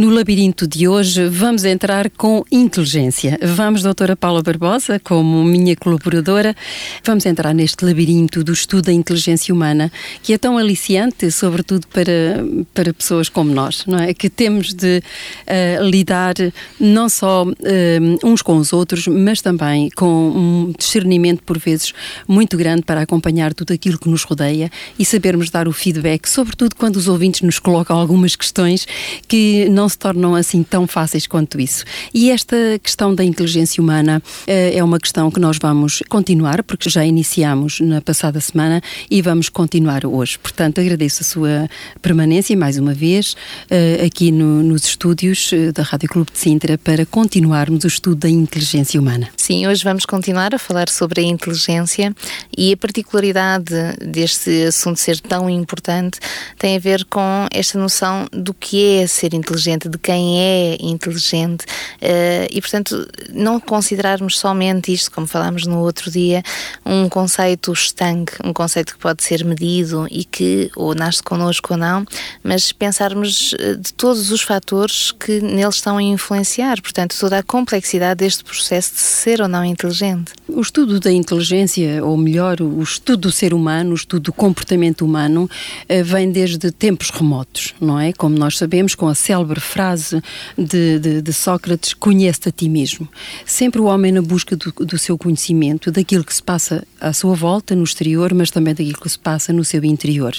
No labirinto de hoje vamos entrar com inteligência. Vamos, doutora Paula Barbosa, como minha colaboradora, vamos entrar neste labirinto do estudo da inteligência humana, que é tão aliciante, sobretudo para, para pessoas como nós, não é? Que temos de uh, lidar não só uh, uns com os outros, mas também com um discernimento, por vezes, muito grande para acompanhar tudo aquilo que nos rodeia e sabermos dar o feedback, sobretudo quando os ouvintes nos colocam algumas questões que não se tornam assim tão fáceis quanto isso. E esta questão da inteligência humana uh, é uma questão que nós vamos continuar, porque já iniciamos na passada semana e vamos continuar hoje. Portanto, agradeço a sua permanência mais uma vez uh, aqui no, nos estúdios uh, da Rádio Clube de Sintra para continuarmos o estudo da inteligência humana. Sim, hoje vamos continuar a falar sobre a inteligência e a particularidade deste assunto ser tão importante tem a ver com esta noção do que é ser inteligente inteligente, de quem é inteligente uh, e, portanto, não considerarmos somente isto, como falámos no outro dia, um conceito estanque, um conceito que pode ser medido e que ou nasce connosco ou não, mas pensarmos eh, de todos os fatores que neles estão a influenciar, portanto, toda a complexidade deste processo de ser ou não inteligente. O estudo da inteligência, ou melhor, o estudo do ser humano, o estudo do comportamento humano, eh, vem desde tempos remotos, não é? Como nós sabemos, com a célebre frase de, de, de Sócrates: conhece-te a ti mesmo. Sempre o homem na busca do, do, seu conhecimento, daquilo que se passa à sua volta, no exterior, mas também daquilo que se passa no seu interior.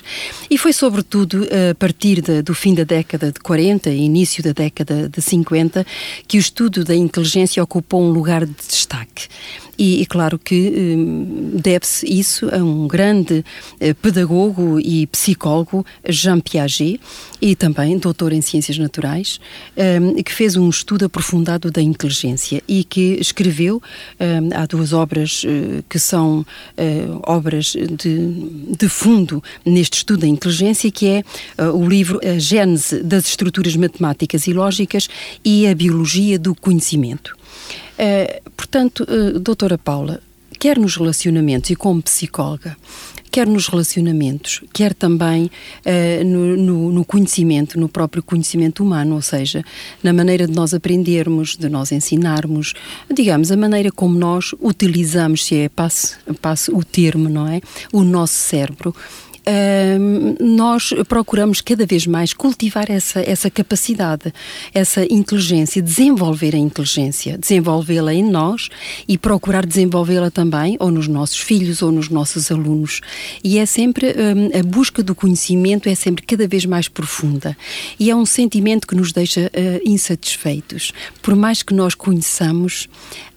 E foi, sobretudo, a partir de, do fim da década de 40 e início da década de 50 que o estudo da inteligência ocupou um lugar de destaque. E, e claro que hum, deve-se isso a um grande eh, pedagogo e psicólogo, Jean Piaget, e também doutor em Ciências Naturais, hum, que fez um estudo aprofundado da inteligência e que escreveu, hum, há duas obras uh, que são uh, obras de, de fundo neste estudo da inteligência, que é uh, o livro A Gênese das Estruturas Matemáticas e Lógicas e a Biologia do Conhecimento. Portanto, uh, doutora Paula, quer nos relacionamentos e como psicóloga, quer nos relacionamentos, quer também uh, no, no, no, conhecimento, no próprio conhecimento humano, ou seja, na maneira de nós aprendermos, de nós ensinarmos, digamos, a maneira como nós utilizamos, se é passe, o termo, não é? O nosso cérebro nós procuramos cada vez mais cultivar essa, essa capacidade, essa inteligência, desenvolver a inteligência, desenvolvê-la em nós e procurar desenvolvê-la também, ou nos nossos filhos, ou nos nossos alunos. E é sempre, a busca do conhecimento é sempre cada vez mais profunda. E é um sentimento que nos deixa uh, insatisfeitos. Por mais que nós conheçamos,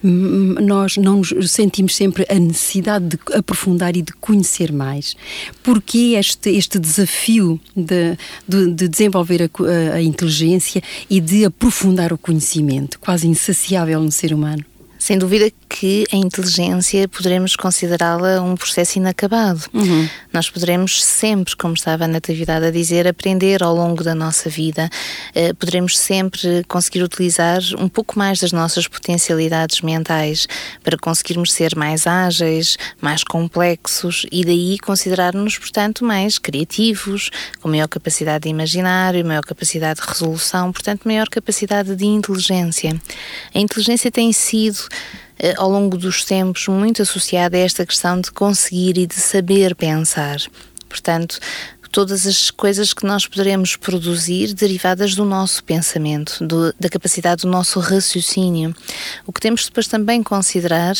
nós não nos sentimos sempre a necessidade de aprofundar e de conhecer mais. Porque este, este desafio de, de, de desenvolver a, a inteligência e de aprofundar o conhecimento, quase insaciável no ser humano? Sem dúvida que a inteligência poderemos considerá-la um processo inacabado. Uhum. Nós poderemos sempre, como estava a Natividade a dizer, aprender ao longo da nossa vida. Uh, poderemos sempre conseguir utilizar um pouco mais das nossas potencialidades mentais para conseguirmos ser mais ágeis, mais complexos e daí considerar-nos, portanto, mais criativos, com maior capacidade de imaginário, maior capacidade de resolução, portanto, maior capacidade de inteligência. A inteligência tem sido ao longo dos tempos muito associada a esta questão de conseguir e de saber pensar. Portanto, todas as coisas que nós poderemos produzir derivadas do nosso pensamento, do, da capacidade do nosso raciocínio. O que temos depois também considerar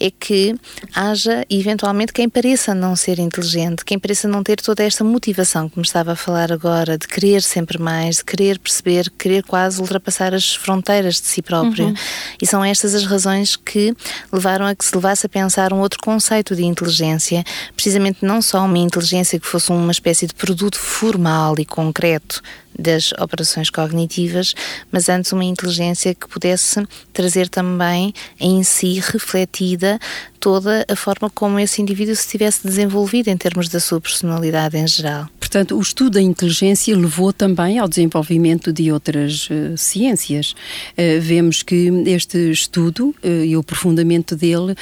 é que haja eventualmente quem pareça não ser inteligente, quem pareça não ter toda esta motivação que me estava a falar agora, de querer sempre mais, de querer perceber, querer quase ultrapassar as fronteiras de si próprio. Uhum. E são estas as razões que levaram a que se levasse a pensar um outro conceito de inteligência, precisamente não só uma inteligência que fosse uma espécie de produto formal e concreto das operações cognitivas, mas antes uma inteligência que pudesse trazer também em si refletida toda a forma como esse indivíduo se tivesse desenvolvido em termos da sua personalidade em geral. portanto, o estudo da inteligência levou também ao desenvolvimento de outras uh, ciências. Uh, vemos que este estudo uh, e o aprofundamento dele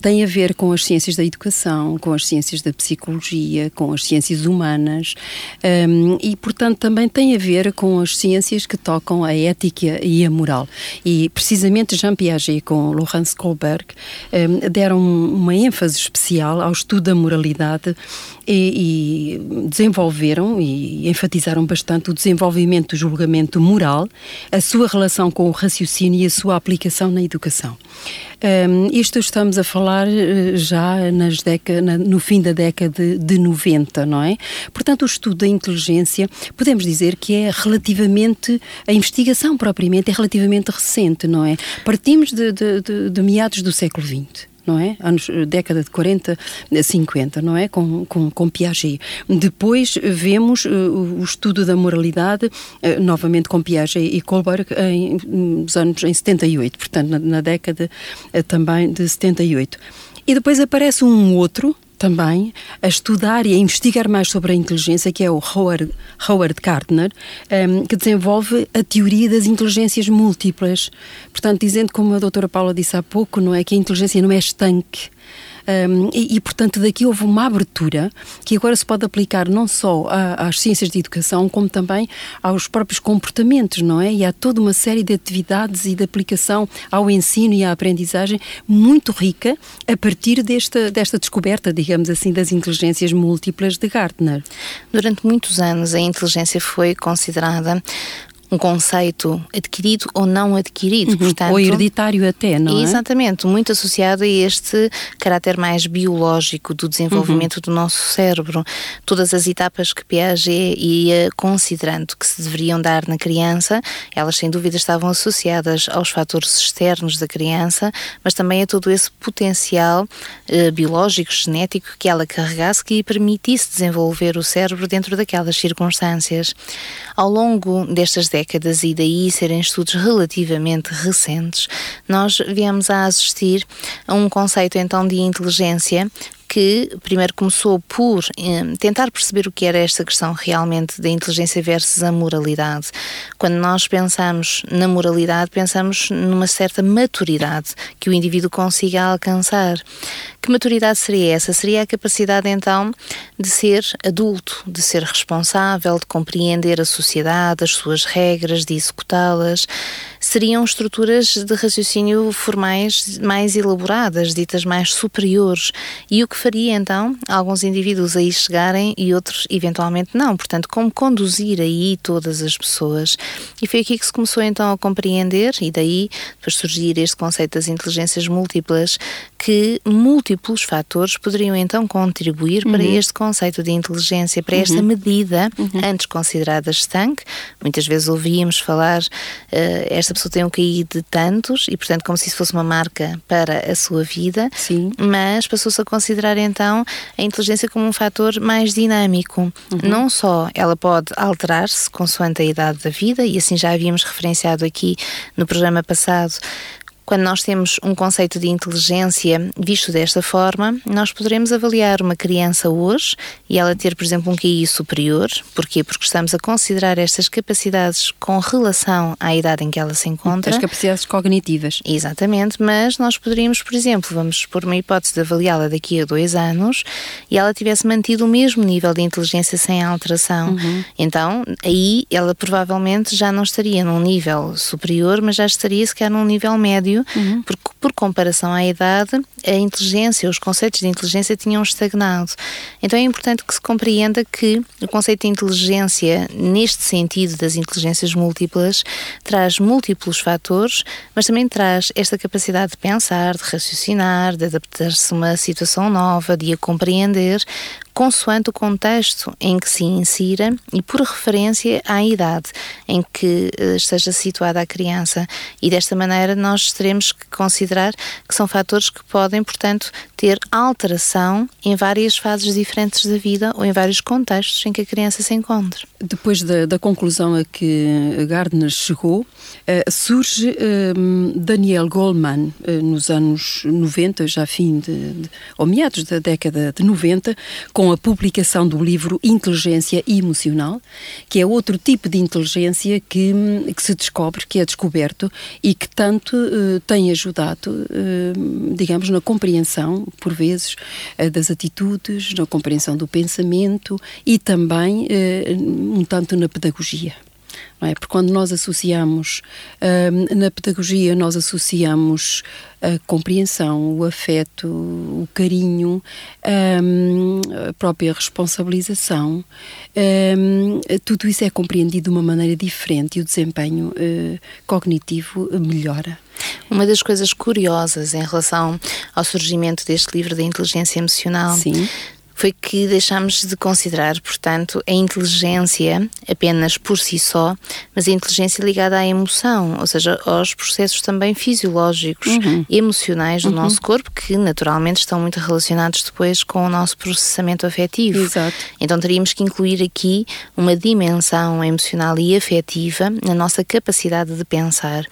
tem a ver com as ciências da educação, com as ciências da psicologia, com as ciências humanas um, e, portanto, também tem a ver com as ciências que tocam a ética e a moral. E, precisamente, Jean Piaget com Laurence Kohlberg um, deram uma ênfase especial ao estudo da moralidade e, e, desenvolveram e enfatizaram bastante o desenvolvimento do julgamento moral, a sua relação com o raciocínio e a sua aplicação na educação. Um, isto estamos a falar eh, já nas na, no fim da década de 90, não é? Portanto, o estudo da inteligência, podemos dizer que é relativamente, a investigação propriamente é relativamente recente, não é? Partimos de, de, de, de meados do século XX não é? Anos, década de 40, 50, não é? Com, com, com Piaget. Depois vemos uh, o estudo da moralidade, uh, novamente com Piaget e Kohlberg, em, nos anos em 78, portanto, na, na década uh, também de 78. E depois aparece um outro, também a estudar e a investigar mais sobre a inteligência, que é o Howard, Howard Gardner, um, que desenvolve a teoria das inteligências múltiplas. Portanto, dizendo, como a doutora Paula disse há pouco, não é que a inteligência não é estanque, um, e, e, portanto, daqui houve uma abertura que agora se pode aplicar não só a, às ciências de educação, como também aos próprios comportamentos, não é? E há toda uma série de atividades e de aplicação ao ensino e à aprendizagem muito rica a partir desta, desta descoberta, digamos assim, das inteligências múltiplas de Gartner. Durante muitos anos, a inteligência foi considerada um conceito adquirido ou não adquirido. Uhum. Portanto, ou hereditário até, não é? Exatamente, muito associado a este caráter mais biológico do desenvolvimento uhum. do nosso cérebro. Todas as etapas que Piaget ia considerando que se deveriam dar na criança, elas sem dúvida estavam associadas aos fatores externos da criança, mas também a todo esse potencial eh, biológico, genético que ela carregasse que lhe permitisse desenvolver o cérebro dentro daquelas circunstâncias. Ao longo destas décadas, décadas e daí serem estudos relativamente recentes, nós viemos a assistir a um conceito então de inteligência que primeiro começou por eh, tentar perceber o que era esta questão realmente da inteligência versus a moralidade. Quando nós pensamos na moralidade, pensamos numa certa maturidade que o indivíduo consiga alcançar. Que maturidade seria essa? Seria a capacidade então de ser adulto, de ser responsável, de compreender a sociedade, as suas regras, de executá-las. Seriam estruturas de raciocínio formais mais elaboradas, ditas mais superiores. E o que faria então alguns indivíduos aí chegarem e outros eventualmente não. Portanto, como conduzir aí todas as pessoas. E foi aqui que se começou então a compreender, e daí depois surgir este conceito das inteligências múltiplas, que múltiplos fatores poderiam então contribuir uhum. para este conceito de inteligência, para esta uhum. medida, uhum. antes considerada estanque. Muitas vezes ouvíamos falar, uh, esta pessoa tem um QI de tantos, e portanto, como se isso fosse uma marca para a sua vida, Sim. mas passou-se a considerar então a inteligência como um fator mais dinâmico. Uhum. Não só ela pode alterar-se consoante a idade da vida, e assim já havíamos referenciado aqui no programa passado, quando nós temos um conceito de inteligência visto desta forma, nós poderemos avaliar uma criança hoje e ela ter, por exemplo, um QI superior. Porquê? Porque estamos a considerar estas capacidades com relação à idade em que ela se encontra. As capacidades cognitivas. Exatamente, mas nós poderíamos, por exemplo, vamos por uma hipótese de avaliá-la daqui a dois anos e ela tivesse mantido o mesmo nível de inteligência sem alteração. Uhum. Então, aí ela provavelmente já não estaria num nível superior, mas já estaria sequer num nível médio uhum. porque por comparação à idade, a inteligência, os conceitos de inteligência tinham estagnado. Então é importante que se compreenda que o conceito de inteligência, neste sentido das inteligências múltiplas, traz múltiplos fatores, mas também traz esta capacidade de pensar, de raciocinar, de adaptar-se a uma situação nova, de a compreender, consoante o contexto em que se insira e por referência à idade em que uh, esteja situada a criança. E desta maneira nós teremos que considerar que são fatores que podem, portanto, ter alteração em várias fases diferentes da vida ou em vários contextos em que a criança se encontra. Depois da, da conclusão a que Gardner chegou, uh, surge uh, Daniel Goleman, nos anos 90, já fim de, de, ou meados da década de 90, com a publicação do livro Inteligência Emocional, que é outro tipo de inteligência que, que se descobre, que é descoberto e que tanto uh, tem ajudado, uh, digamos, na compreensão, por vezes, uh, das atitudes, na compreensão do pensamento e também um tanto na pedagogia não é? Porque quando nós associamos, uh, na pedagogia, nós associamos a compreensão, o afeto, o carinho, um, a própria responsabilização, um, tudo isso é compreendido de uma maneira diferente e o desempenho uh, cognitivo melhora. Uma das coisas curiosas em relação ao surgimento deste livro da inteligência emocional Sim foi que deixámos de considerar, portanto, a inteligência apenas por si só, mas a inteligência ligada à emoção, ou seja, aos processos também fisiológicos, uhum. emocionais do uhum. nosso corpo, que naturalmente estão muito relacionados depois com o nosso processamento afetivo. Exato. Então teríamos que incluir aqui uma dimensão emocional e afetiva na nossa capacidade de pensar.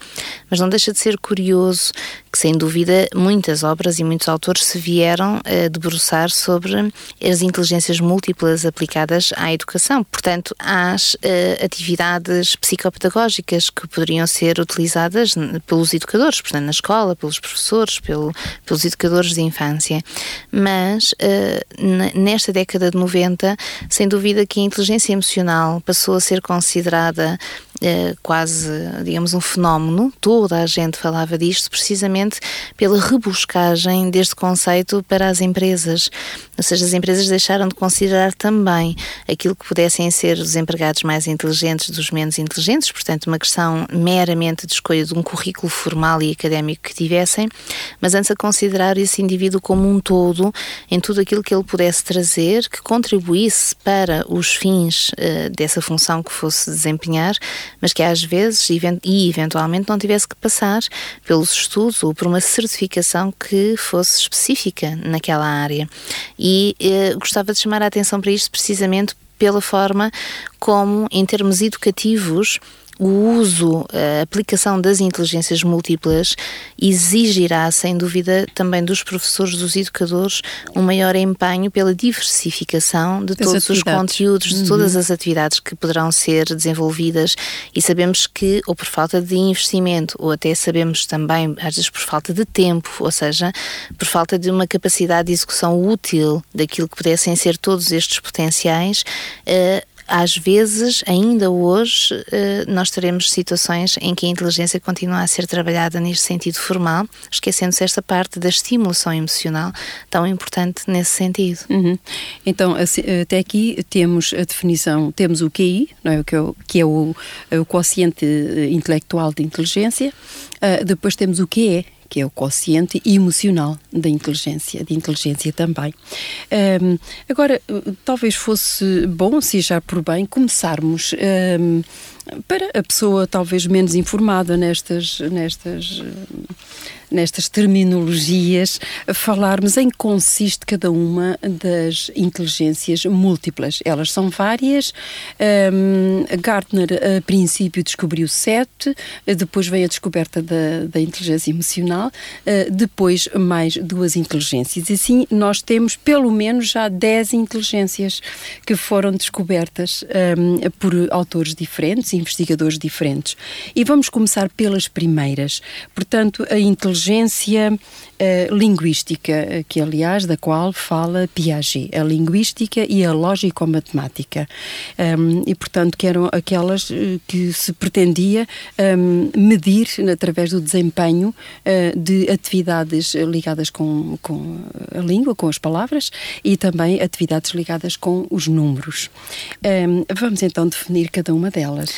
Mas não deixa de ser curioso que, sem dúvida, muitas obras e muitos autores se vieram a debruçar sobre as inteligências múltiplas aplicadas à educação, portanto, às uh, atividades psicopedagógicas que poderiam ser utilizadas pelos educadores, portanto, na escola, pelos professores, pelo, pelos educadores de infância. Mas, uh, nesta década de 90, sem dúvida que a inteligência emocional passou a ser considerada uh, quase, digamos, um fenómeno, toda a gente falava disto, precisamente pela rebuscagem deste conceito para as empresas. Ou seja, as empresas deixaram de considerar também aquilo que pudessem ser os empregados mais inteligentes dos menos inteligentes, portanto, uma questão meramente de escolha de um currículo formal e académico que tivessem, mas antes a considerar esse indivíduo como um todo em tudo aquilo que ele pudesse trazer, que contribuísse para os fins uh, dessa função que fosse desempenhar, mas que às vezes e eventualmente não tivesse que passar pelos estudos ou por uma certificação que fosse específica naquela área. E eh, gostava de chamar a atenção para isto precisamente pela forma como, em termos educativos, o uso, a aplicação das inteligências múltiplas exigirá, sem dúvida, também dos professores, dos educadores, um maior empenho pela diversificação de todos os conteúdos, de uhum. todas as atividades que poderão ser desenvolvidas e sabemos que, ou por falta de investimento, ou até sabemos também, às vezes, por falta de tempo, ou seja, por falta de uma capacidade de execução útil daquilo que pudessem ser todos estes potenciais, uh, às vezes, ainda hoje, eh, nós teremos situações em que a inteligência continua a ser trabalhada neste sentido formal, esquecendo-se esta parte da estimulação emocional tão importante nesse sentido. Uhum. Então, até aqui temos a definição, temos o QI, não é? que é o, o quociente intelectual de inteligência, uh, depois temos o QE, que é o quociente emocional da inteligência, de inteligência também. Um, agora, talvez fosse bom, se achar por bem, começarmos um, para a pessoa talvez menos informada nestas, nestas nestas terminologias, falarmos em que consiste cada uma das inteligências múltiplas. Elas são várias. Um, Gartner, a princípio, descobriu sete, depois veio a descoberta da, da inteligência emocional, uh, depois mais duas inteligências. E assim, nós temos pelo menos já dez inteligências que foram descobertas um, por autores diferentes, investigadores diferentes. E vamos começar pelas primeiras. Portanto, a inteligência inteligência uh, linguística, eh, que aliás da qual fala Piaget, a linguística e a lógico-matemática. Um, e portanto que eram aquelas eh, que se pretendia um, medir através do desempenho uh, de atividades ligadas com, com a língua, com as palavras e também atividades ligadas com os números. Um, vamos então definir cada uma delas.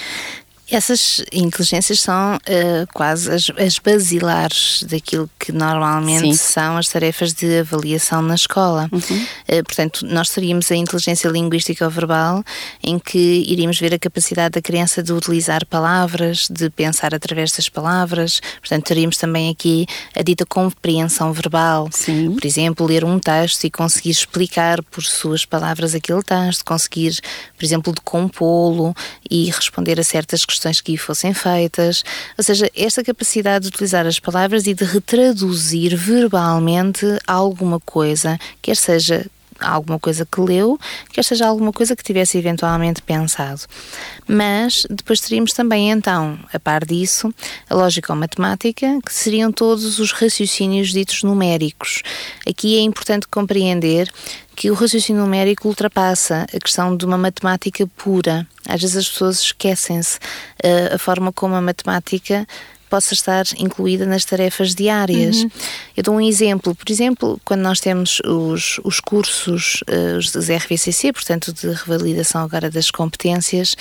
Essas inteligências são uh, quase as, as, basilares daquilo que normalmente Sim. são as tarefas de avaliação na escola. Uhum. Uh, portanto, nós teríamos a inteligência linguística ou verbal, em que iríamos ver a capacidade da criança de utilizar palavras, de pensar através das palavras. Portanto, teríamos também aqui a dita compreensão verbal. Sim. Por exemplo, ler um texto e conseguir explicar por suas palavras aquele texto, conseguir, por exemplo, decompô-lo e responder a certas questões questões que fossem feitas. Ou seja, esta capacidade de utilizar as palavras e de retraduzir verbalmente alguma coisa, quer seja alguma coisa que leu, quer seja alguma coisa que tivesse eventualmente pensado. Mas depois teríamos também, então, a par disso, a lógica ou matemática, que seriam todos os raciocínios ditos numéricos. Aqui é importante compreender que o raciocínio numérico ultrapassa a questão de uma matemática pura. Às vezes as pessoas esquecem-se uh, a forma como a matemática possa estar incluída nas tarefas diárias. Uhum. Eu dou um exemplo, por exemplo, quando nós temos os, os cursos, uh, os RVCC, portanto, de revalidação agora das competências,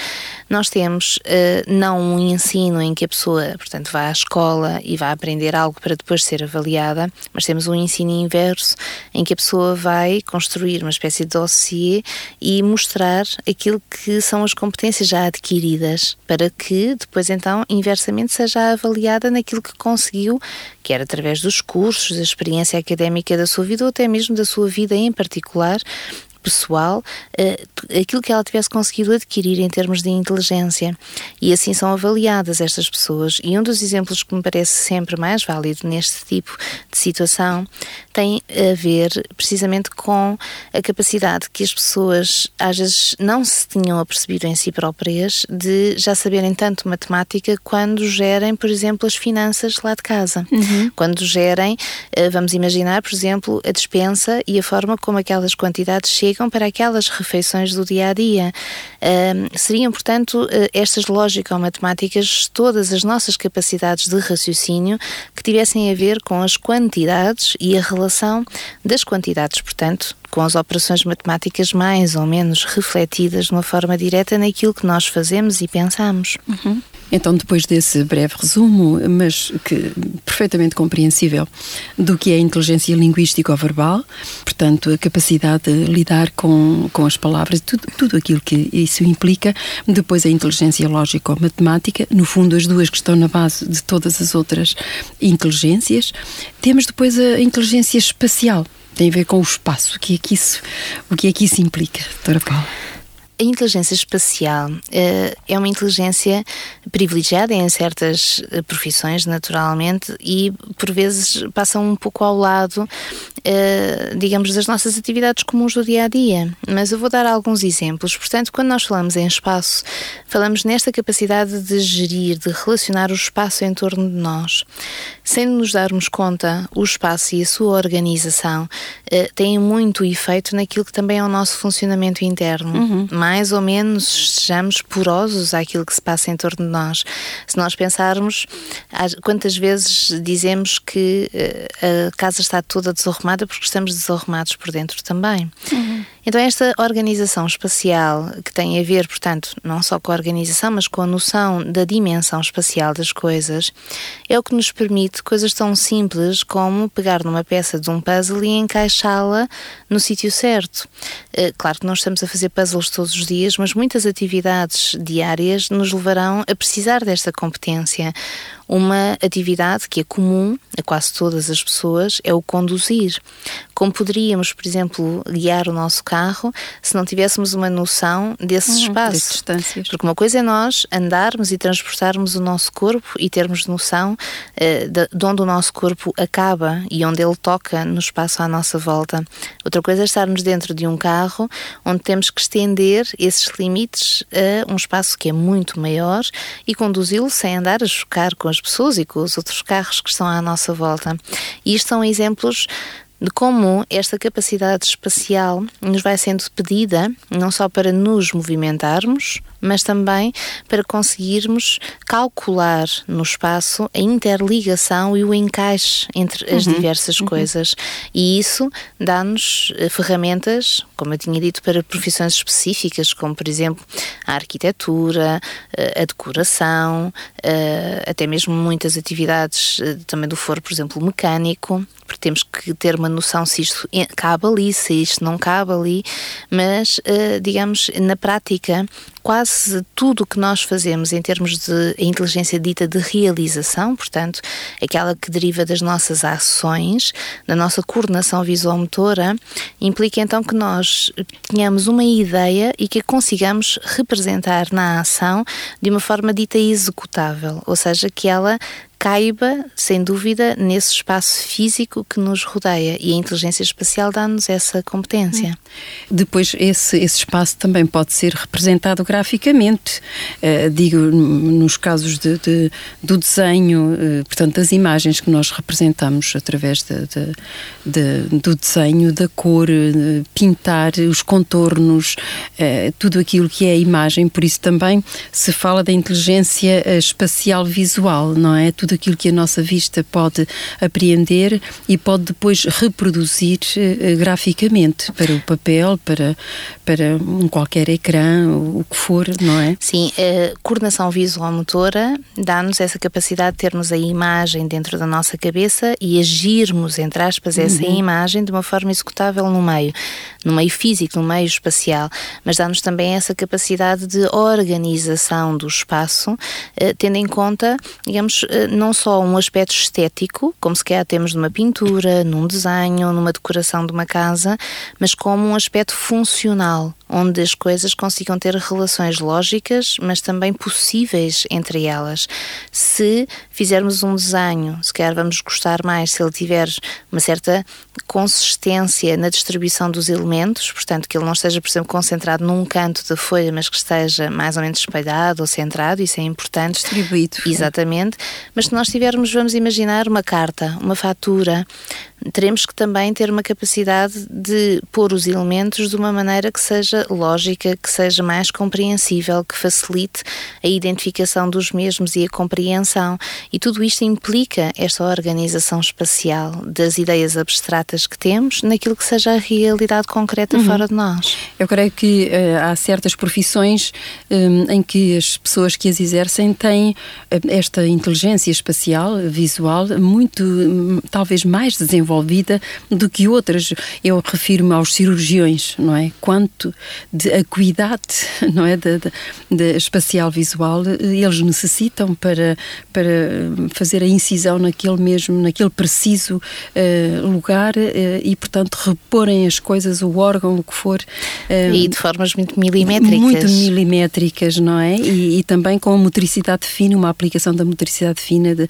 nós temos uh, não um ensino em que a pessoa, portanto, vá à escola e vai aprender algo para depois ser avaliada, mas temos um ensino inverso em que a pessoa vai construir uma espécie de dossiê e mostrar aquilo que são as competências já adquiridas, para que depois, então, inversamente, seja avaliada avaliada naquilo que conseguiu, quer através dos cursos, da experiência académica da sua vida ou até mesmo da sua vida em particular, pessoal uh, aquilo que ela tivesse conseguido adquirir em termos de inteligência. E assim são avaliadas estas pessoas. E um dos exemplos que me parece sempre mais válido neste tipo de situação tem a ver precisamente com a capacidade que as pessoas às vezes não se tinham apercebido em si próprias de já saberem tanto matemática quando gerem, por exemplo, as finanças lá de casa. Uhum. Quando gerem, uh, vamos imaginar, por exemplo, a despensa e a forma como aquelas quantidades chegam para aquelas refeições do dia a dia. Seriam, portanto, uh, estas lógico-matemáticas todas as nossas capacidades de raciocínio que tivessem a ver com as quantidades e a relação das quantidades, portanto, com as operações matemáticas mais ou menos refletidas de uma forma direta naquilo que nós fazemos e pensamos. Uhum. Então, depois desse breve resumo, mas que perfeitamente compreensível, do que é a inteligência linguística ou verbal, portanto, a capacidade de lidar com, com as palavras, tudo, tudo aquilo que isso implica, depois a inteligência lógica ou matemática, no fundo, as duas que estão na base de todas as outras inteligências. Temos depois a inteligência espacial, tem a ver com o espaço. O que é que isso, o que é que isso implica, doutora Paula? A inteligência espacial uh, é uma inteligência privilegiada em certas uh, profissões, naturalmente, e por vezes passa um pouco ao lado, uh, digamos, das nossas atividades comuns do dia a dia. Mas eu vou dar alguns exemplos. Portanto, quando nós falamos em espaço, falamos nesta capacidade de gerir, de relacionar o espaço em torno de nós. Sem nos darmos conta, o espaço e a sua organização têm muito efeito naquilo que também é o nosso funcionamento interno. Uhum mais ou menos sejamos porosos àquilo que se passa em torno de nós. Se nós pensarmos, quantas vezes dizemos que eh, a casa está toda desarrumada porque estamos desarrumados por dentro também. Uhum. Então, esta organização espacial, que tem a ver, portanto, não só com a organização, mas com a noção da dimensão espacial das coisas, é o que nos permite coisas tão simples como pegar numa peça de um puzzle e encaixá-la no sítio certo. Eh, claro que não estamos a fazer puzzles todos os dias, mas muitas atividades diárias nos levarão a precisar desta competência. Uma atividade que é comum a quase todas as pessoas é o conduzir. Como poderíamos, por exemplo, guiar o nosso carro se não tivéssemos uma noção desse uhum, espaço? distâncias. Porque uma coisa é nós andarmos e transportarmos o nosso corpo e termos noção uh, de, de onde o nosso corpo acaba e onde ele toca no espaço à nossa volta. Outra coisa é estarmos dentro de um carro onde temos que estender esses limites a um espaço que é muito maior e conduzi-lo sem andar a chocar com as as pessoas e com os outros carros que estão à nossa volta. E isto são exemplos de como esta capacidade espacial nos vai sendo pedida não só para nos movimentarmos, mas também para conseguirmos calcular no espaço a interligação e o encaixe entre as uhum, diversas uhum. coisas. E isso dá-nos eh, ferramentas, como eu tinha dito, para profissões específicas, como por exemplo a arquitetura, eh, a decoração, eh, até mesmo muitas atividades também do foro, por exemplo, mecânico, porque temos que ter uma noção se isto cabe ali, se isto não cabe ali, mas digamos, na prática, quase tudo o que nós fazemos em termos de inteligência dita de realização, portanto, aquela que deriva das nossas ações, da nossa coordenação visuomotora, implica então que nós tenhamos uma ideia e que a consigamos representar na ação de uma forma dita executável, ou seja, que ela caiba, sem dúvida, nesse espaço físico que nos rodeia e a inteligência espacial dá-nos essa competência. Depois, esse, esse espaço também pode ser representado graficamente, uh, digo, nos casos de, de do desenho, uh, portanto, das imagens que nós representamos através de, de, do desenho, da cor, uh, pintar os contornos, tudo aquilo que é a imagem, por isso também se fala da inteligência espacial visual, não é? Tudo aquilo que a nossa vista pode apreender e pode depois reproduzir graficamente para o papel, para, para um qualquer ecrã, o que for, não é? Sim, a coordenação visual-motora dá-nos essa capacidade de termos a imagem dentro da nossa cabeça e agirmos, entre aspas, essa uhum. imagem de uma forma executável no meio, no meio físico, no meio espacial, mas dá-nos também essa capacidade de organização do espaço, eh, tendo em conta, digamos, eh, não só um aspecto estético, como se calhar temos numa pintura, num desenho, numa decoração de uma casa, mas como um aspecto funcional, onde as coisas consigam ter relações lógicas, mas também possíveis entre elas. Se fizermos um desenho, se calhar vamos gostar mais se ele tiver uma certa consistência na distribuição dos elementos, portanto, que ele não esteja, por exemplo, concentrado num canto da folha, mas que esteja mais ou menos espalhado ou centrado, isso é importante. Distribuído. Exatamente. Mas se nós tivermos, vamos imaginar, uma carta, uma fatura, teremos que também ter uma capacidade de pôr os elementos de uma maneira que seja lógica, que seja mais compreensível, que facilite a identificação dos mesmos e a compreensão. E tudo isto implica esta organização espacial das ideias abstratas que temos naquilo que seja a realidade concreta uhum. fora de nós. Eu creio que uh, há certas profissões um, em que as pessoas que as exercem têm uh, esta inteligência espacial, visual, muito, um, talvez mais desenvolvida desenvolvida do que outras. Eu refiro-me aos cirurgiões, não é? Quanto de acuidade, não é? De, de, de, espacial visual eles necessitam para, para fazer a incisão naquele mesmo, naquele preciso uh, lugar uh, e, portanto, reporem as coisas, o órgão, o que for. Uh, e de formas muito milimétricas. Muito milimétricas, não é? E, e também com a motricidade fina, uma aplicação da motricidade fina de,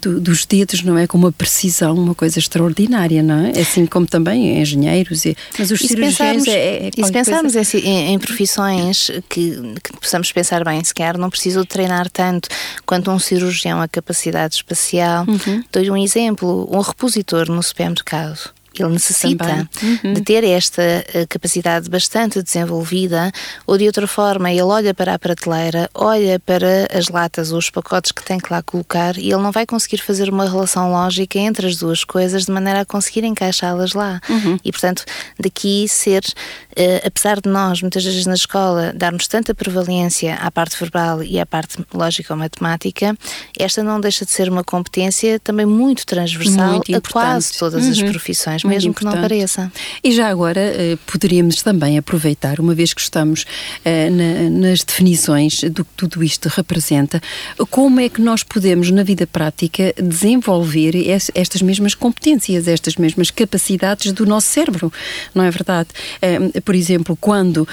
do, dos dedos, não é? Com uma precisão, uma coisa extraordinária, não é? Assim como também engenheiros, e, mas os e cirurgiões é, é E se pensarmos coisa... em, em, profissões que, que possamos pensar bem, sequer não preciso treinar tanto quanto um cirurgião a capacidade espacial. Uhum. Dou-lhe um exemplo, um repositor no supermercado ele necessita uhum. de ter esta eh, capacidade bastante desenvolvida, ou de outra forma, ele olha para a prateleira, olha para as latas ou os pacotes que tem que lá colocar e ele não vai conseguir fazer uma relação lógica entre as duas coisas de maneira a conseguir encaixá-las lá. Uhum. E, portanto, daqui ser, uh, apesar de nós, muitas vezes na escola, darmos tanta prevalência à parte verbal e à parte lógica ou matemática, esta não deixa de ser uma competência também muito transversal muito a quase todas uhum. as profissões mesmo importante. que não pareça. E já agora eh, poderíamos também aproveitar, uma vez que estamos eh, nas definições do que tudo isto representa, como é que nós podemos, na vida prática, desenvolver estas mesmas competências, estas mesmas capacidades do nosso cérebro, não é verdade? Eh, por exemplo, quando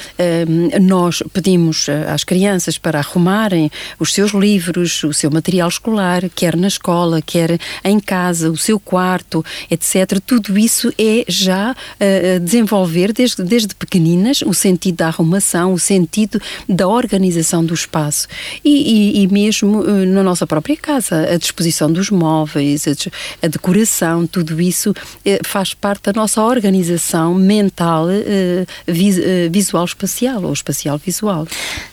nós pedimos às crianças para arrumarem os seus livros, o seu material escolar, quer na escola, quer em casa, o seu quarto, etc., tudo isso isso é já uh, desenvolver desde, desde pequeninas o sentido da arrumação, o sentido da organização do espaço e, e, e mesmo uh, na nossa própria casa, a disposição dos móveis, a, a decoração, tudo isso uh, faz parte da nossa organização mental vis, visual espacial ou espacial visual.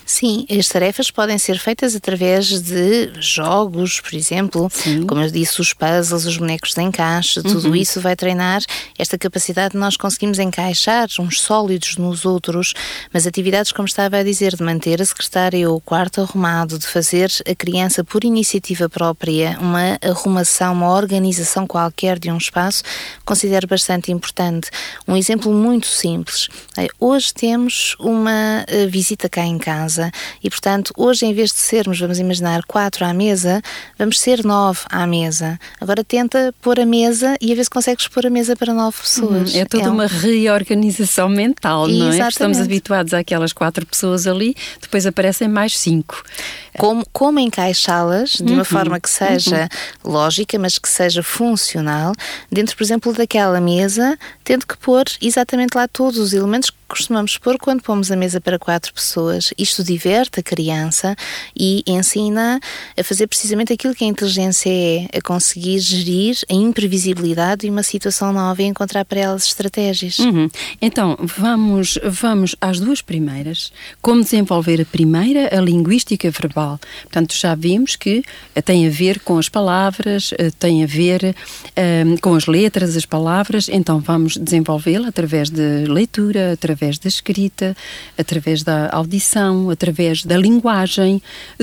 Sim, as tarefas podem ser feitas através de jogos, por exemplo, Sim. como eu disse, os puzzles, os bonecos de encaixe, tudo uhum. isso vai treinar esta capacidade de nós conseguimos encaixar uns sólidos nos outros, mas atividades, como estava a dizer, de manter a secretária ou o quarto arrumado, de fazer a criança por iniciativa própria uma arrumação, uma organização qualquer de um espaço, considero bastante importante. Um exemplo muito simples. Hoje temos uma eh, visita cá em casa e, portanto, hoje em vez de sermos, vamos imaginar, quatro à mesa, vamos ser nove à mesa. Agora tenta pôr a mesa e a ver se consegues pôr a mesa para para nove pessoas. Uhum. É toda é uma reorganização mental, não é? Estamos habituados àquelas quatro pessoas ali, depois aparecem mais cinco. Como, como encaixá-las de uma uhum. forma que seja uhum. lógica, mas que seja funcional, dentro, por exemplo, daquela mesa, tendo que pôr exatamente lá todos os elementos costumamos pôr quando pomos a mesa para quatro pessoas. Isto diverte a criança e ensina a fazer precisamente aquilo que a inteligência é, a conseguir gerir a imprevisibilidade de uma situação nova e encontrar para elas estratégias. Uhum. Então, vamos, vamos às duas primeiras. Como desenvolver a primeira, a linguística verbal. Portanto, já vimos que tem a ver com as palavras, eh, tem a ver um, eh, com as letras, as palavras, então vamos desenvolvê-la através de leitura, através através da escrita, através da audição, através da linguagem.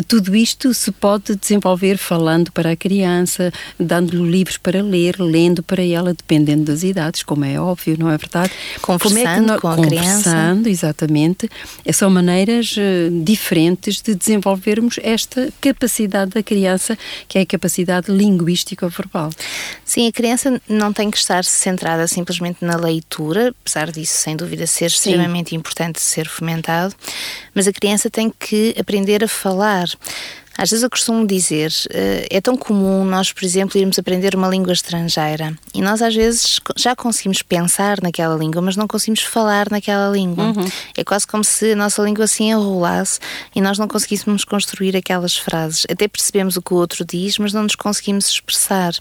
Tudo isto se pode desenvolver falando para a criança, dando-lhe livros para ler, lendo para ela, dependendo das idades, como é óbvio, não é verdade? Conversando é nós, com a conversando, criança. Conversando, exatamente. São maneiras uh, diferentes de desenvolvermos esta capacidade da criança, que é a capacidade linguística verbal. Sim, a criança não tem que estar centrada simplesmente na leitura, apesar disso, sem dúvida, ser extremamente importante ser fomentado, mas a criança tem que aprender a falar. Às vezes eu costumo dizer, eh, é tão comum nós, por exemplo, irmos aprender uma língua estrangeira e nós às vezes já conseguimos pensar naquela língua, mas não conseguimos falar naquela língua. Uhum. É quase como se a nossa língua se enrolasse e nós não conseguíssemos construir aquelas frases. Até percebemos o que o outro diz, mas não nos conseguimos expressar.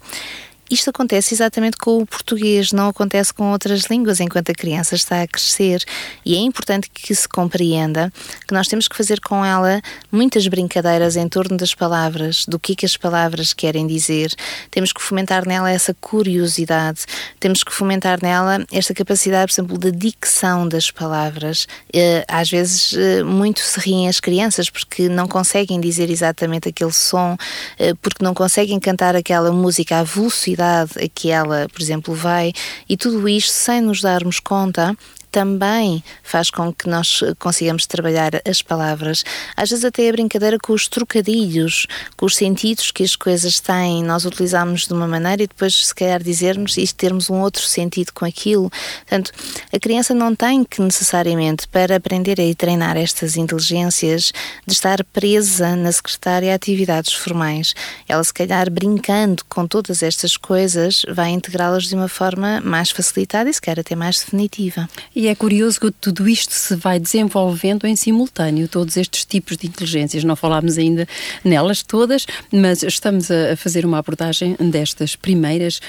Isto acontece exatamente com o português, não acontece com outras línguas enquanto a criança está a crescer. E é importante que se compreenda que nós temos que fazer com ela muitas brincadeiras em torno das palavras, do que, que as palavras querem dizer. Temos que fomentar nela essa curiosidade, temos que fomentar nela esta capacidade, por exemplo, de dicção das palavras. Eh, às vezes, eh, muito se riem as crianças porque não conseguem dizer exatamente aquele som, eh, porque não conseguem cantar aquela música à velocidade a que ela, por exemplo, vai, e tudo isto sem nos darmos conta também faz com que nós consigamos trabalhar as palavras. Às vezes até a brincadeira com os trocadilhos, com os sentidos que as coisas têm. Nós utilizamos de uma maneira e depois se calhar dizermos e termos um outro sentido com aquilo. Portanto, a criança não tem que necessariamente para aprender a treinar estas inteligências de estar presa na secretária a atividades formais. Ela se calhar brincando com todas estas coisas vai integrá-las de uma forma mais facilitada e se calhar até mais definitiva. E é curioso que tudo isto se vai desenvolvendo em simultâneo, todos estes tipos de inteligências. Não falámos ainda nelas todas, mas estamos a fazer uma abordagem destas primeiras,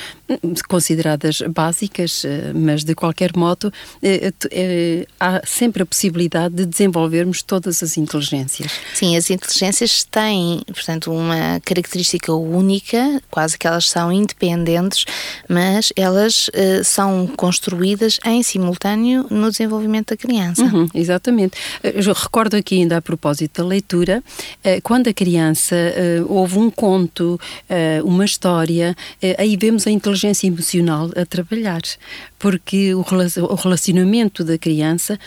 consideradas básicas, eh, mas de qualquer modo eh, eh, há sempre a possibilidade de desenvolvermos todas as inteligências. Sim, as inteligências têm, portanto, uma característica única, quase que elas são independentes, mas elas são construídas em simultâneo no desenvolvimento da criança. Uhum, exatamente. Eh, eu recordo aqui ainda a propósito da leitura, eh, quando a criança eh, ouve um conto, uma história, aí vemos a inteligência emocional a trabalhar porque o relacionamento da criança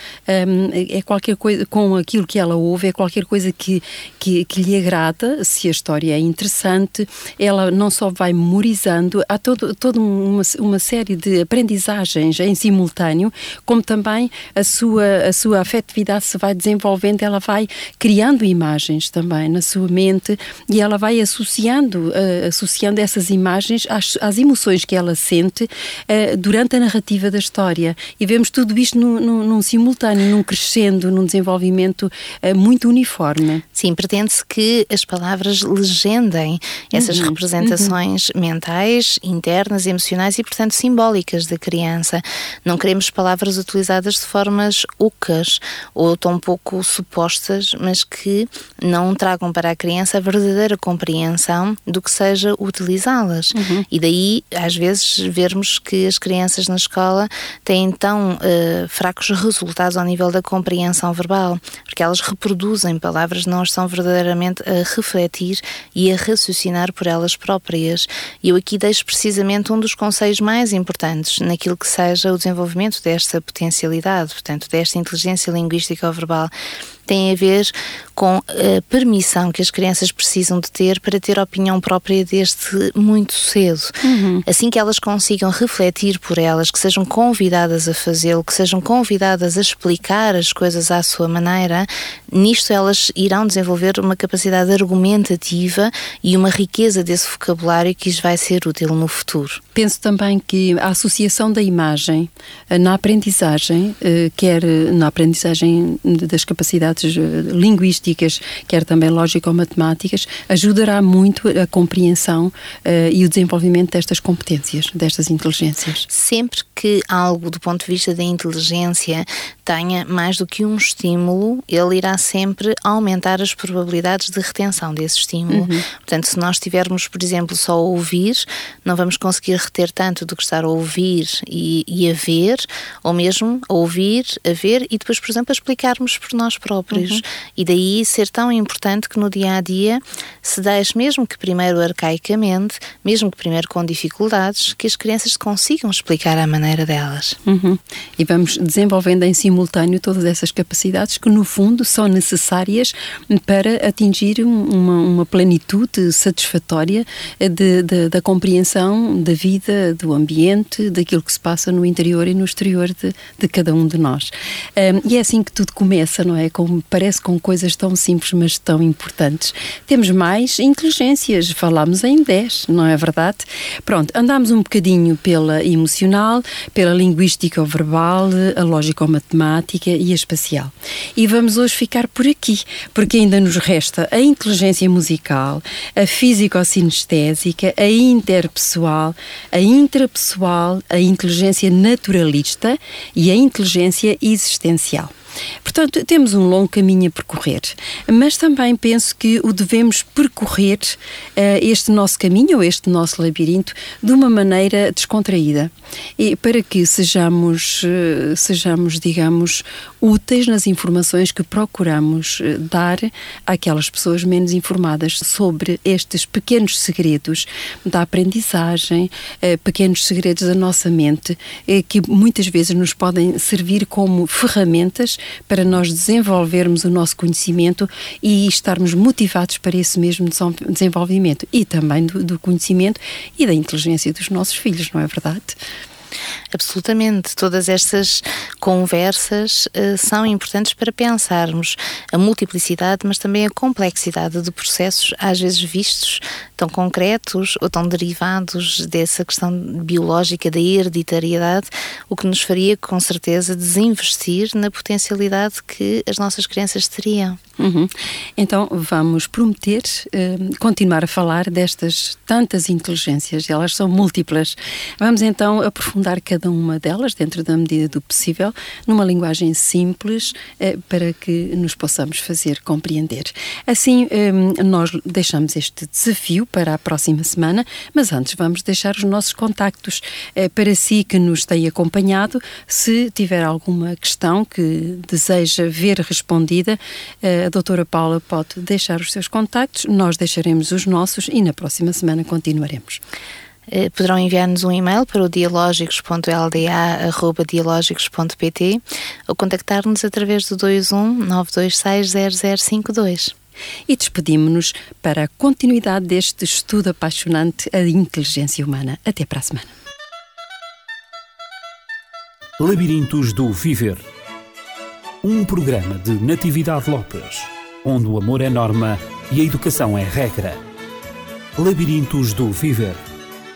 um, é qualquer coisa, com aquilo que ela ouve, é qualquer coisa que, que, que, lhe agrada, se a história é interessante, ela não só vai memorizando, há todo, toda uma, uma série de aprendizagens em simultâneo, como também a sua, a sua afetividade se vai desenvolvendo, ela vai criando imagens também na sua mente e ela vai associando, uh, associando essas imagens às, às emoções que ela sente uh, durante a narrativa narrativa da história. E vemos tudo isto num, num, num simultâneo, num crescendo, num desenvolvimento uh, muito uniforme. Sim, pretende-se que as palavras legendem essas uhum. representações uhum. mentais, internas, emocionais e, portanto, simbólicas da criança. Não queremos palavras utilizadas de formas ocas ou tão pouco supostas, mas que não tragam para a criança a verdadeira compreensão do que seja utilizá-las. Uhum. E daí, às vezes, vermos que as crianças na escola têm tão uh, fracos resultados ao nível da compreensão verbal, porque elas reproduzem palavras, não estão verdadeiramente a refletir e a raciocinar por elas próprias. E eu aqui deixo precisamente um dos conselhos mais importantes naquilo que seja o desenvolvimento desta potencialidade, portanto, desta inteligência linguística verbal tem a ver com a permissão que as crianças precisam de ter para ter opinião própria desde muito cedo. Uhum. Assim que elas consigam refletir por elas, que sejam convidadas a fazê-lo, que sejam convidadas a explicar as coisas à sua maneira, nisto elas irão desenvolver uma capacidade argumentativa e uma riqueza desse vocabulário que lhes vai ser útil no futuro. Penso também que a associação da imagem eh, na aprendizagem, eh, quer na aprendizagem das capacidades eh, linguísticas, quer também lógico-matemáticas, ajudará muito a compreensão e o desenvolvimento destas competências, destas inteligências. Sempre que algo do ponto de vista da inteligência tenha mais do que um estímulo, ele irá sempre aumentar as probabilidades de retenção desse estímulo. Uhum. Portanto, se nós tivermos, por exemplo, só a ouvir, não vamos conseguir reter tanto do que estar a ouvir e, e a ver, ou mesmo a ouvir, a ver e depois, por exemplo, a explicarmos por nós próprios. Uhum. E daí ser tão importante que no dia a dia se deixe, mesmo que primeiro arcaicamente, mesmo que primeiro com dificuldades, que as crianças consigam explicar à maneira delas. Uhum. E vamos desenvolvendo em simultâneo todas essas capacidades que, no fundo, são necessárias para atingir uma, uma plenitude satisfatória de, de, da compreensão da vida, do ambiente, daquilo que se passa no interior e no exterior de, de cada um de nós. Um, e é assim que tudo começa, não é? Com, parece com coisas tão simples, mas tão importantes. Temos mais inteligências, falámos em 10, não é verdade? Pronto, andámos um bocadinho pela emocional, pela linguística ou verbal, a lógica ou matemática e a espacial. E vamos hoje ficar por aqui, porque ainda nos resta a inteligência musical, a físico-sinestésica, a interpessoal, a intrapessoal, a inteligência naturalista e a inteligência existencial. Portanto, temos um longo caminho a percorrer, mas também penso que o devemos percorrer uh, este nosso caminho, ou este nosso labirinto, de uma maneira descontraída, e para que sejamos, uh, sejamos, digamos, úteis nas informações que procuramos uh, dar àquelas pessoas menos informadas sobre estes pequenos segredos da aprendizagem, pequenos segredos da nossa mente, que muitas vezes nos podem servir como ferramentas para nós desenvolvermos o nosso conhecimento e estarmos motivados para esse mesmo desenvolvimento e também do, do conhecimento e da inteligência dos nossos filhos, não é verdade? Absolutamente. Todas estas conversas uh, são importantes para pensarmos a multiplicidade, mas também a complexidade de processos, às vezes vistos tão concretos ou tão derivados dessa questão biológica da hereditariedade, o que nos faria, com certeza, desinvestir na potencialidade que as nossas crianças teriam. Uhum. Então vamos prometer uh, continuar a falar destas tantas inteligências, elas são múltiplas. Vamos então aprofundar cada uma delas, dentro da medida do possível, numa linguagem simples uh, para que nos possamos fazer compreender. Assim, um, nós deixamos este desafio para a próxima semana, mas antes vamos deixar os nossos contactos uh, para si que nos tem acompanhado. Se tiver alguma questão que deseja ver respondida, a doutora Paula pode deixar os seus contactos, nós deixaremos os nossos e na próxima semana continuaremos. Eh, poderão enviar-nos um e-mail para o dialógicos.lda.dialógicos.pt ou contactar-nos através do 21 926 0052. E despedimos-nos para a continuidade deste estudo apaixonante, a inteligência humana. Até para a semana. Labirintos do Viver um programa de Natividade Lopes, onde o amor é norma e a educação é regra. Labirintos do Viver